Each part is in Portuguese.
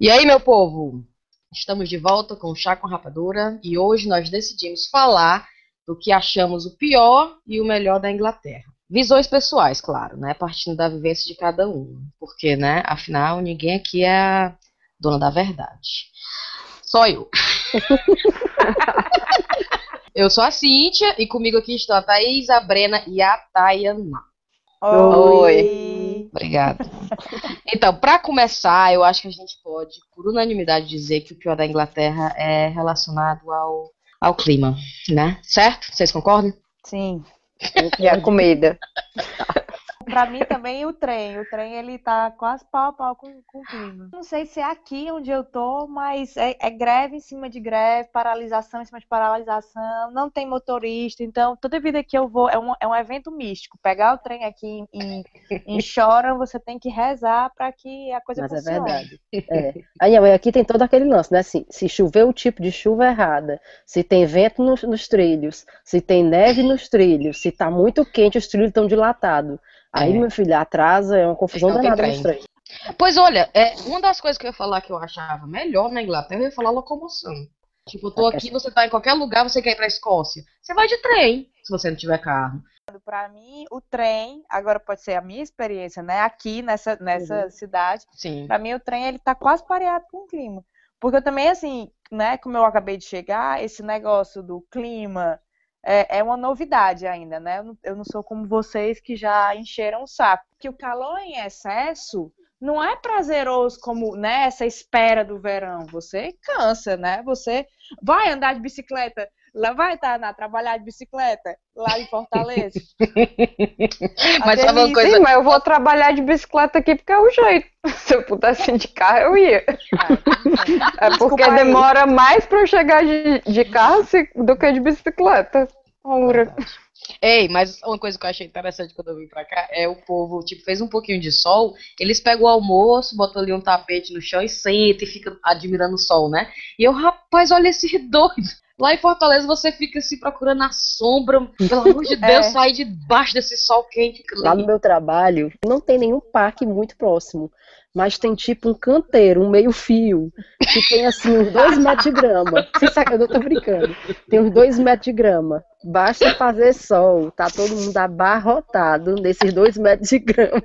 E aí, meu povo? Estamos de volta com o Chá com Rapadura e hoje nós decidimos falar do que achamos o pior e o melhor da Inglaterra. Visões pessoais, claro, né? Partindo da vivência de cada um. Porque, né? Afinal, ninguém aqui é a dona da verdade. Só eu. eu sou a Cíntia e comigo aqui estão a Thaís, a Brena e a Tayana. Oi. Obrigada. Então, para começar, eu acho que a gente pode, por unanimidade, dizer que o pior da Inglaterra é relacionado ao, ao clima, né? Certo? Vocês concordam? Sim. E a comida. Pra mim também o trem. O trem ele tá quase pau a pau com, com o clima. Não sei se é aqui onde eu tô, mas é, é greve em cima de greve, paralisação em cima de paralisação, não tem motorista. Então, toda vida que eu vou, é um, é um evento místico. Pegar o trem aqui em, em Choram, você tem que rezar para que a coisa Mas é funcione. verdade. É. Aí, aqui tem todo aquele lance, né? Assim, se chover o tipo de chuva errada, se tem vento nos, nos trilhos, se tem neve nos trilhos, se tá muito quente, os trilhos estão dilatados. Aí, É. meu filho, atrasa, é uma confusão Não tem danada trem. nos trens. Pois olha, é, uma das coisas que eu ia falar que eu achava melhor na Inglaterra, eu ia falar locomoção. Tipo, eu tô aqui, você tá em qualquer lugar, você quer ir pra Escócia. Você vai de trem, se você não tiver carro. Para mim, o trem, agora pode ser a minha experiência, né? Aqui nessa, nessa cidade, Sim. Pra mim, o trem ele tá quase pareado com o clima. Porque eu também, assim, né, como eu acabei de chegar, esse negócio do clima é, é uma novidade ainda, né? Eu não, sou como vocês que já encheram o saco. Que o calor em excesso não é prazeroso como, né, espera do verão. Você cansa, né? Você vai andar de bicicleta, lá vai estar na trabalhar de bicicleta lá em Fortaleza. Mas sabe uma coisa? Sim, mas eu vou trabalhar de bicicleta aqui porque é o jeito. Se eu pudesse ir de carro, eu ia. É Desculpa porque demora mais pra eu chegar de, de carro do que de bicicleta. Ora. Ei, mas uma coisa que eu achei interessante quando eu vim pra cá é o povo, tipo, fez um pouquinho de sol, eles pegam o almoço, botam ali um tapete no chão e sentam e fica admirando o sol, né? E eu, rapaz, olha esse doido. Lá em Fortaleza você fica assim procurando a sombra, pelo amor de Deus, É. sai debaixo desse sol quente. Lá no meu trabalho, não tem nenhum parque muito próximo. Mas tem tipo um canteiro, um meio-fio, que tem assim uns dois metros de grama. Sem saca, eu não tô brincando. Tem uns dois metros de grama. Basta fazer sol, tá todo mundo abarrotado nesses dois metros de grama.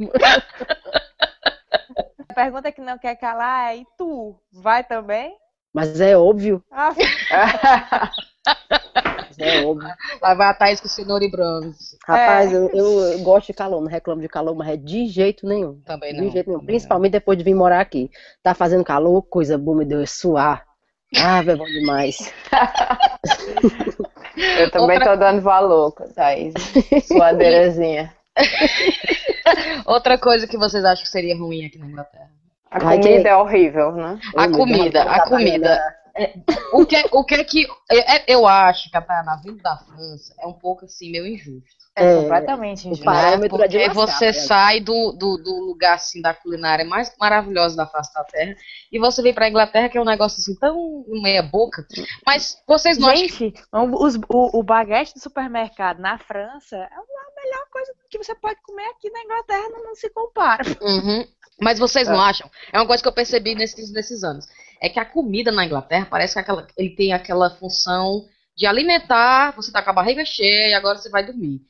A pergunta que não quer calar é: e tu? Vai também? Mas é óbvio, Ah, é óbvio. Lá vai a Thaís com cenoura e bronze. Rapaz, eu, eu- eu gosto de calor, não reclamo de calor, mas é de jeito nenhum. Também De não. jeito nenhum. Principalmente depois de vir morar aqui. Tá fazendo calor, coisa boa, me deu é suar. Ah, é bom demais. Eu também Outra- tô dando valor, Thaís. Suadeirazinha. não. Outra coisa que vocês acham que seria ruim aqui na Inglaterra? A Ai, comida que- é horrível, né? A comida, a comida. O que, o que é que. é- Eu acho que a Tayana vindo da França é um pouco assim, meio injusto. é, É, completamente o injusto. parâmetro é de Porque lascar, você né? sai do, do, do lugar assim da culinária mais maravilhosa da face da terra e você vem pra Inglaterra, que é um negócio assim tão meia boca. Mas vocês não acham. Gente, o- os- o, o baguete do supermercado na França é melhor coisa que você pode comer aqui na Inglaterra, não, não se compara. Uhum. Mas vocês não acham? É uma coisa que eu percebi nesses, nesses anos. É que a comida na Inglaterra parece que aquela, ele tem aquela função de alimentar, você tá com a barriga cheia e agora você vai dormir.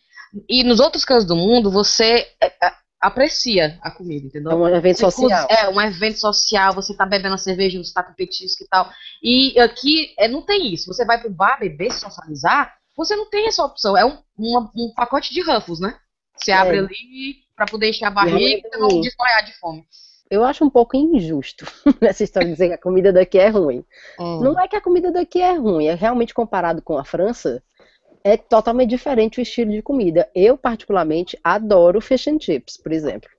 E nos outros cantos do mundo, você é, é, aprecia a comida, entendeu? É um evento Você social. É, um evento social, você tá bebendo a cerveja, você tá com petisco e tal. E aqui é, não tem isso. Você vai pro bar beber, socializar, você não tem essa opção. É um, uma- um pacote de Ruffles, né? Você É. abre ali pra poder encher a barriga e não ruim. desmaiar de fome. Eu acho um pouco injusto essa história de dizer que a comida daqui é ruim. Não é que a comida daqui é ruim, é realmente comparado com a França, é totalmente diferente o estilo de comida. Eu, particularmente, adoro fish and chips, por exemplo.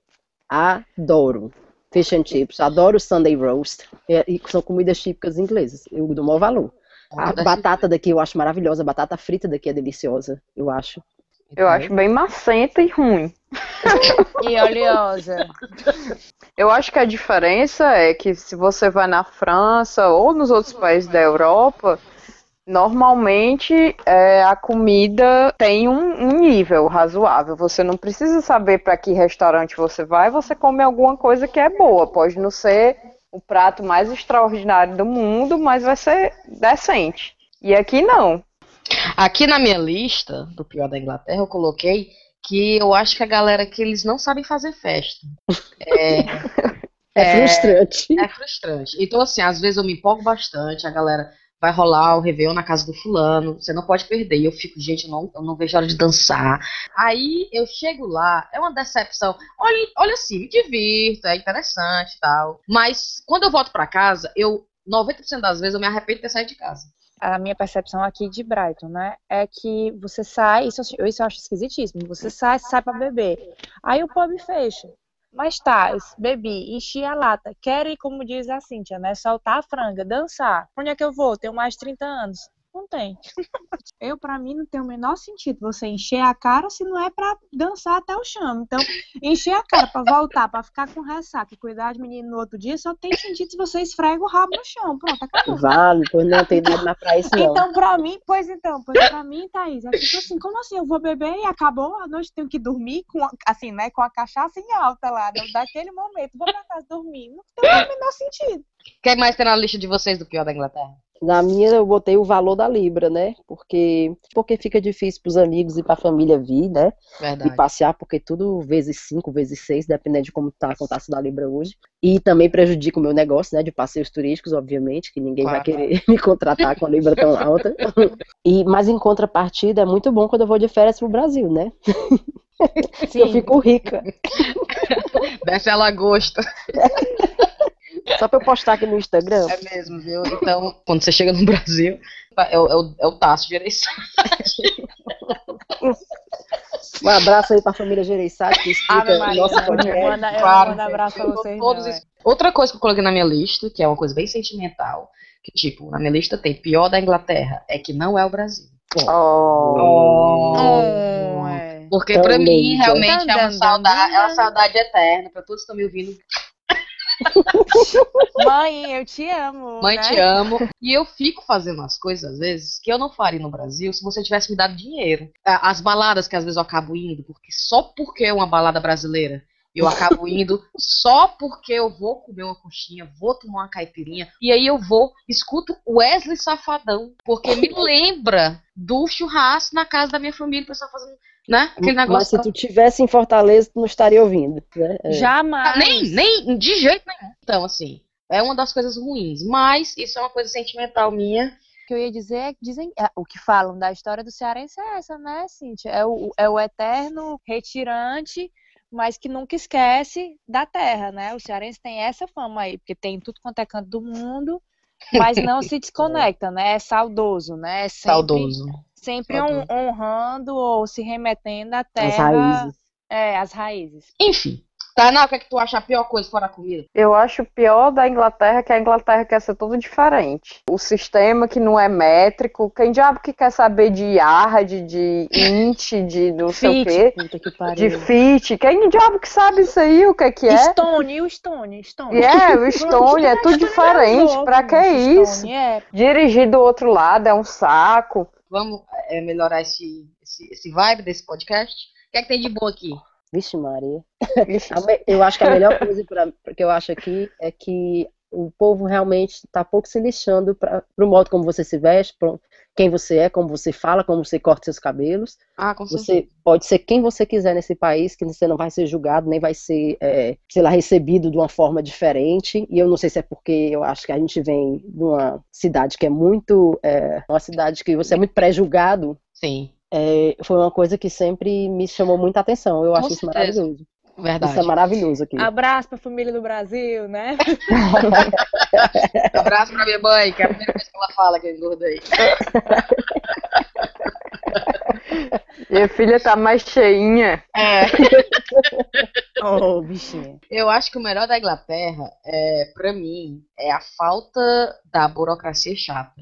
Adoro fish and chips, adoro Sunday roast, e, e são comidas típicas inglesas. Eu dou maior valor. A batata daqui eu acho maravilhosa, a batata frita daqui é deliciosa, eu acho. Eu acho bem macenta e ruim. E oleosa. Eu acho que a diferença é que se você vai na França ou nos outros países da Europa, Normalmente é, a comida tem um, um, nível razoável. Você não precisa saber para que restaurante você vai, você come alguma coisa que é boa. Pode não ser o prato mais extraordinário do mundo, mas vai ser decente. E aqui não. Aqui na minha lista do pior da Inglaterra eu coloquei que eu acho que a galera que eles não sabem fazer festa. É, é, frustrante. É frustrante. Então, assim, às vezes eu me empolgo bastante, a galera vai rolar o Réveillon na casa do fulano, você não pode perder. E eu fico, gente, eu não, eu não vejo a hora de dançar. Aí eu chego lá, é uma decepção. Olha, olha assim, me divirto, é interessante e tal. Mas quando eu volto para casa, eu 90% das vezes eu me arrependo de ter saído de casa a minha percepção aqui de Brighton, né, é que você sai, isso, isso eu acho esquisitíssimo, você sai, sai para beber, aí o pub fecha, mas tá, bebi, enchi a lata, quero ir, como diz a Cíntia, né, soltar a franga, dançar, onde é que eu vou? Tenho mais de 30 anos, não tem. Eu, para mim, não tem o menor sentido você encher a cara se não é para dançar até o chão. Então, encher a cara para voltar, para ficar com ressaca e cuidar de menino no outro dia, só tem sentido se você esfrega o rabo no chão. Pronto, acabou. Vale, pois não tem nada na praia isso não. Então, pra mim, pois então, pois pra mim, Thaís, é tipo assim, como assim? Eu vou beber e acabou a noite, tenho que dormir com, assim, né, com a cachaça em alta lá, daquele momento, vou pra casa dormir. Não tem o menor sentido. Quem mais tem na lista de vocês do pior da Inglaterra? Na minha eu botei o valor da libra, né? Porque porque fica difícil para os amigos e para a família vir, né? Verdade. E passear, porque tudo vezes cinco, vezes seis, dependendo de como tá a cotação da libra hoje. E também prejudica o meu negócio, né? De passeios turísticos, obviamente, que ninguém claro. vai querer me contratar com a libra tão alta. E mas em contrapartida é muito bom quando eu vou de férias pro Brasil, né? Sim. Eu fico rica. Desce a lagosta. Só pra eu postar aqui no Instagram. É mesmo, viu? Então, quando você chega no Brasil, é o, é o, é o Tasso Gereissati. Um abraço aí pra família Gereissati que escuta o nosso podcast. Manda, claro, abraço pra vocês. Todos não, é. Outra coisa que eu coloquei na minha lista, que é uma coisa bem sentimental, que tipo, na minha lista tem pior da Inglaterra, é que não é o Brasil. Oh. oh. oh. Porque Tão pra mim, realmente, é uma, saudade, é uma saudade eterna. Pra todos que estão me ouvindo, Mãe, eu te amo. Mãe, né? te amo. E eu fico fazendo as coisas, às vezes, que eu não faria no Brasil se você tivesse me dado dinheiro. As baladas que às vezes eu acabo indo, porque só porque é uma balada brasileira, eu acabo indo só porque eu vou comer uma coxinha, vou tomar uma caipirinha, e aí eu vou, escuto Wesley Safadão, porque me lembra do churrasco na casa da minha família, o pessoal fazendo né? Aquele negócio. Mas se tu tivesse em Fortaleza, tu não estaria ouvindo. Né? É. Jamais. Nem, nem, de jeito nenhum. Então, assim, é uma das coisas ruins. Mas isso é uma coisa sentimental minha. O que eu ia dizer é que dizem, é, o que falam da história do cearense é essa, né, Cíntia? É o, é o eterno retirante, mas que nunca esquece da terra, né? O cearense tem essa fama aí, porque tem tudo quanto é canto do mundo, mas não se desconecta, né? É saudoso, né? É sempre, saudoso sempre honrando ou se remetendo à terra. As raízes. É, as raízes. Enfim. Tainá, o que é que tu acha a pior coisa fora a comida? Eu acho pior da Inglaterra que a Inglaterra quer ser tudo diferente. O sistema que não é métrico, quem diabo que quer saber de yard, de int, de não sei o quê, de fit, quem diabo que sabe isso aí, o que é que é? Stone, o Stone, Stone. É, yeah, o Stone, é tudo diferente, pra que isso? É. Dirigir do outro lado é um saco vamos é, melhorar esse, esse, esse vibe desse podcast. O que é que tem de bom aqui? Vixe, Maria. eu acho que a melhor coisa pra, que eu acho aqui é que o povo realmente está pouco se lixando para o modo como você se veste, quem você é, como você fala, como você corta seus cabelos. Ah, com você pode ser quem você quiser nesse país, que você não vai ser julgado, nem vai ser, é, sei lá, recebido de uma forma diferente. E eu não sei se é porque eu acho que a gente vem de uma cidade que é muito. É, uma cidade que você é muito pré-julgado. Sim. É, foi uma coisa que sempre me chamou muita atenção. Eu com acho certeza. isso maravilhoso. Verdade. Isso é maravilhoso aqui. Abraço pra família do Brasil, né? Abraço pra minha mãe, que é a primeira vez que ela fala que eu engordei. Minha filha tá mais cheinha. É. oh, bichinha. Eu acho que o melhor da Inglaterra, é, pra mim, é a falta da burocracia chata.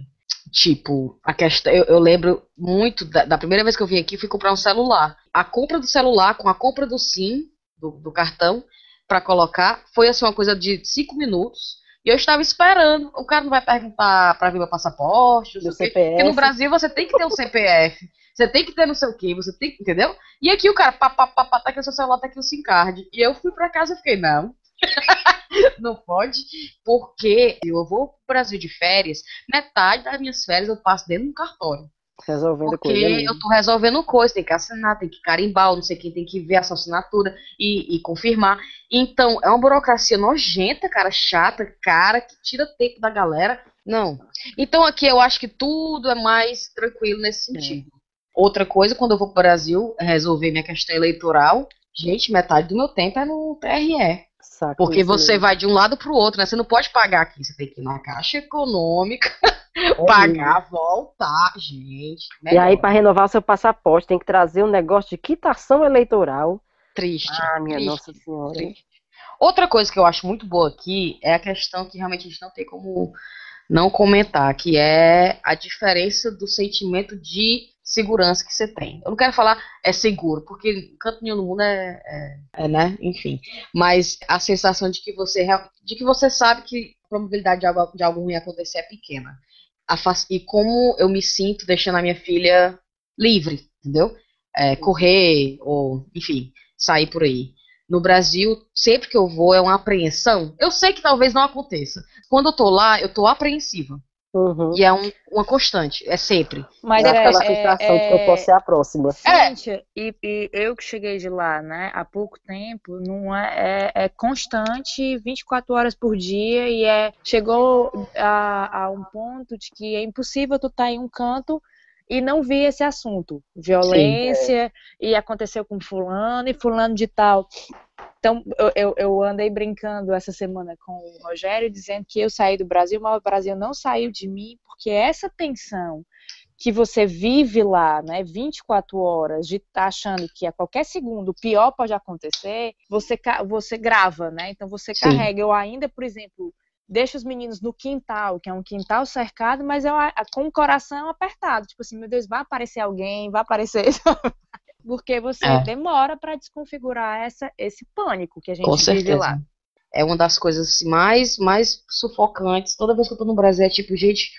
Tipo, a questão, eu, eu lembro muito da, da, primeira vez que eu vim aqui, fui comprar um celular. A compra do celular com a compra do SIM do, do cartão para colocar. Foi assim uma coisa de cinco minutos. E eu estava esperando. O cara não vai perguntar para ver meu passaporte, sei o quê. Porque no Brasil você tem que ter um CPF, você tem que ter não sei o quê, você tem que, entendeu? E aqui o cara, pá, pá, pá, pá, tá aqui o seu celular, tá aqui o SIM card. E eu fui para casa e fiquei, não. não pode, porque eu vou pro Brasil de férias, metade das minhas férias eu passo dentro do cartório. Resolvendo Porque coisa. mesmo. eu tô resolvendo coisa, tem que assinar, tem que carimbar, não sei quem tem que ver a sua assinatura e, e confirmar. Então, é uma burocracia nojenta, cara, chata, cara, que tira tempo da galera. Não. Então, aqui eu acho que tudo é mais tranquilo nesse sentido. Outra coisa, quando eu vou pro Brasil resolver minha questão eleitoral, gente, metade do meu tempo é no TRE. Porque você mesmo. vai de um lado pro outro, né? Você não pode pagar aqui, você tem que ir na Caixa Econômica, É pagar, voltar, gente. E aí, melhor. para renovar o seu passaporte, tem que trazer um negócio de quitação eleitoral. Triste. Ah, minha triste, Nossa Senhora. triste. Outra coisa que eu acho muito boa aqui é a questão que realmente a gente não tem como não comentar, que é a diferença do sentimento de segurança que você tem. Eu não quero falar é seguro, porque canto nenhum no mundo é, é, é, né? Enfim. Mas a sensação de que você de que você sabe que a probabilidade de algo, de algo ruim acontecer é pequena. E como eu me sinto deixando a minha filha livre, entendeu? É, correr, ou, enfim, sair por aí. No Brasil, sempre que eu vou é uma apreensão. Eu sei que talvez não aconteça. Quando eu tô lá, eu tô apreensiva. Uhum. E é um- uma constante, é sempre. Mas Dá é, aquela é- frustração de que eu posso ser a próxima. É. Cíntia, e, e eu que cheguei de lá, né, há pouco tempo, não é, é, é constante, 24 horas por dia, e é chegou a, a um ponto de que é impossível tu estar em um canto e não vir esse assunto. Violência, e aconteceu com fulano, e fulano de tal. Então, eu, eu, andei brincando essa semana com o Rogério, dizendo que eu saí do Brasil, mas o Brasil não saiu de mim, porque essa tensão que você vive lá, né, 24 horas, de estar achando que a qualquer segundo o pior pode acontecer, você, você grava, né? Então você Sim. carrega. Eu ainda, por exemplo, deixo os meninos no quintal, que é um quintal cercado, mas eu a- com o coração apertado. Tipo assim, meu Deus, vai aparecer alguém, vai aparecer. Porque você É. demora para desconfigurar essa, esse pânico que a gente Com vive certeza. lá. É uma das coisas mais, mais sufocantes. Toda vez que eu tô no Brasil é tipo, gente,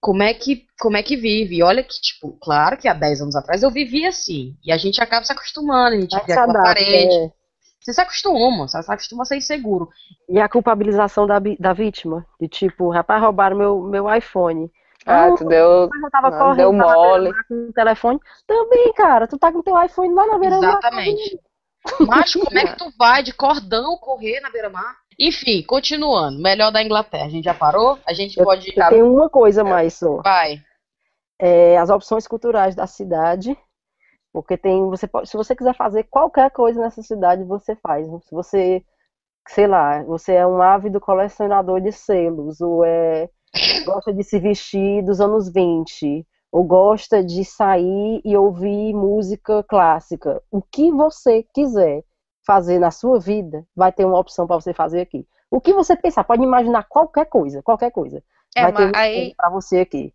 como é que, como é que vive? E olha que, tipo, claro que há 10 anos atrás eu vivia assim. E a gente acaba se acostumando, a gente se aquela adapta, parede. é. Você se acostuma, você se acostuma a ser inseguro. E a culpabilização da, da vítima. De tipo, rapaz, roubaram meu, meu iPhone. Ah, tu deu. Mas eu tava Ah, correndo deu mole. com o telefone. Também, cara, tu tá com teu iPhone lá na beira-mar. Exatamente. Macho, como é que tu vai de cordão correr na beira-mar? Enfim, continuando. Melhor da Inglaterra. A gente já parou? A gente Eu- pode. Eu tenho uma coisa mais só. Vai. É, as opções culturais da cidade. Porque tem, você pode, se você quiser fazer qualquer coisa nessa cidade, você faz. Se você, sei lá, você é um ávido colecionador de selos, ou é, gosta de se vestir dos anos 20, ou gosta de sair e ouvir música clássica, o que você quiser fazer na sua vida, vai ter uma opção para você fazer aqui. O que você pensar, pode imaginar qualquer coisa, qualquer coisa. É, vai ter aí para você aqui.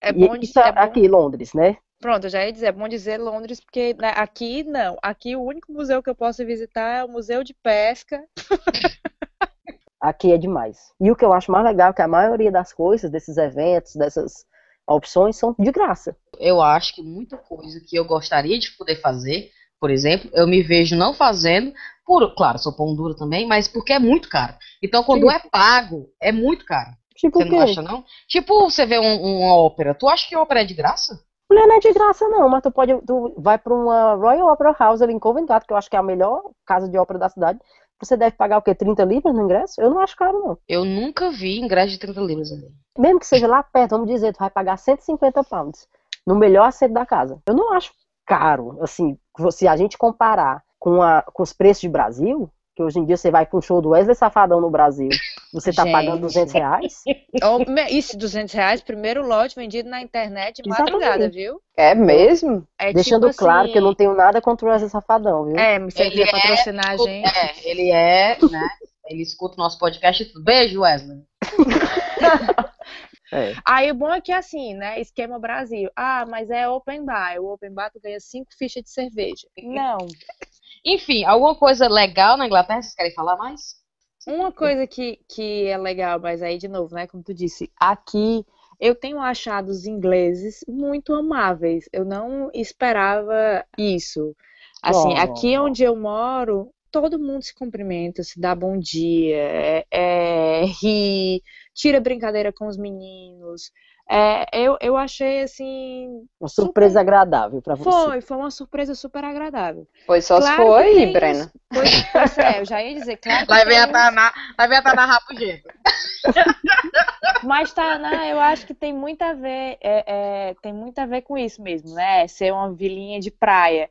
é bom, de- isso é é bom aqui, Londres, né? Pronto, eu já ia dizer, é bom dizer Londres, porque né, aqui não. Aqui o único museu que eu posso visitar é o Museu de Pesca. Aqui é demais. E o que eu acho mais legal é que a maioria das coisas, desses eventos, dessas opções, são de graça. Eu acho que muita coisa que eu gostaria de poder fazer, por exemplo, eu me vejo não fazendo, por, claro, sou pão duro também, mas porque é muito caro. Então, quando Sim. é pago, é muito caro. Tipo Você o não quê? acha, não? Tipo, você vê um- uma ópera. Tu acha que ópera é de graça? Mulher não é de graça, não, mas tu pode. Tu vai pra uma Royal Opera House ali em Covent Garden, que eu acho que é a melhor casa de ópera da cidade. Você deve pagar o quê? 30 libras no ingresso? Eu não acho caro, não. Eu nunca vi ingresso de 30 libras ali. Mesmo que seja lá perto, vamos dizer, tu vai pagar 150 pounds no melhor assento da casa. Eu não acho caro, assim, se a gente comparar com, a, com os preços de Brasil, que hoje em dia você vai pra um show do Wesley Safadão no Brasil, você tá pagando Gente. 200 reais? Isso, 200 reais, primeiro lote vendido na internet, Exatamente. madrugada, viu? É mesmo? É Deixando tipo claro assim, que eu não tenho nada contra o Wesley Safadão, viu? É, se ele é- patrocinar a gente. É, ele é, né? Ele escuta o nosso podcast e tudo. Beijo, Wesley. É. Aí o bom é que assim, né? Esquema Brasil. Ah, mas é open bar. O open bar tu ganha cinco fichas de cerveja. Não. Enfim, alguma coisa legal na Inglaterra? Vocês querem falar mais? Uma coisa que, que é legal, mas aí de novo, né? Como tu disse, aqui eu tenho achado os ingleses muito amáveis. Eu não esperava isso. Assim, Oh. aqui onde eu moro, todo mundo se cumprimenta, se dá bom dia, é, é, ri, tira brincadeira com os meninos. É, eu, eu achei assim. Uma surpresa agradável pra você. Foi, foi uma surpresa super agradável. Pois só Claro aí, tem Breno. os- Pois, pois é, eu já ia dizer, claro que Lá vem tem a uns- Taná, lá vem a Taná rapugento. Mas, Taná, eu acho que tem muito a ver, é, é, tem muito a ver com isso mesmo, né? Ser uma vilinha de praia.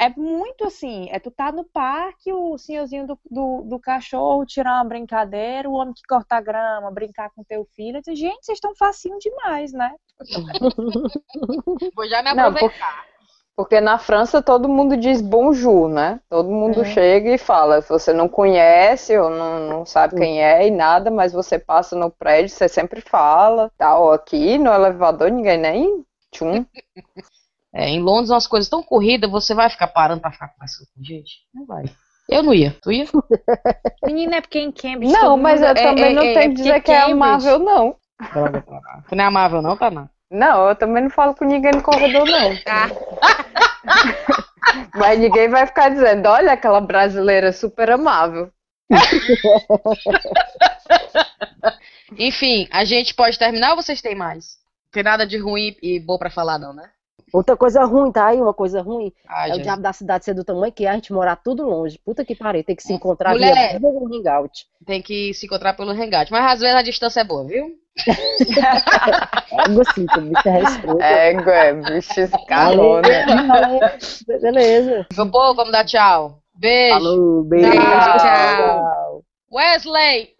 É muito assim, é tu tá no parque, o senhorzinho do, do, do cachorro tirar uma brincadeira, o homem que corta a grama, brincar com teu filho. Gente, vocês estão facinho demais, né? Vou já me Não, aproveitar. Porque na França todo mundo diz bonjour, né? Todo mundo É. chega e fala. Você não conhece ou não, não sabe quem é e nada, mas você passa no prédio, você sempre fala. Tal, aqui no elevador ninguém nem tchum. É, em Londres, umas coisas tão corridas, você vai ficar parando pra ficar conversando com gente? Não vai. Eu não ia. Tu ia? Menina, é porque em Cambridge. Não, mas eu é- também é- não é- tenho é que dizer que é Cambridge- amável, não. Tu não é amável, não, Taná? Não, eu também não falo com ninguém no corredor, não. Mas ninguém vai ficar dizendo, olha aquela brasileira super amável. Enfim, a gente pode terminar ou vocês têm mais? Não tem nada de ruim e bom pra falar, não, né? Outra coisa ruim, tá aí? Uma coisa ruim. Ah, É o Jesus. diabo da cidade ser do tamanho que é, a gente morar tudo longe. Puta que pariu, tem que se encontrar Mulher. via Google Hangout. Tem que se encontrar pelo hangout. Mas às vezes a distância é boa, viu? Algo assim, tu bicho é respeito. É, é bicho escalou, né? Beleza. Meu povo, vamos dar tchau. Beijo. Falou, beijo. Tchau. tchau. Wesley,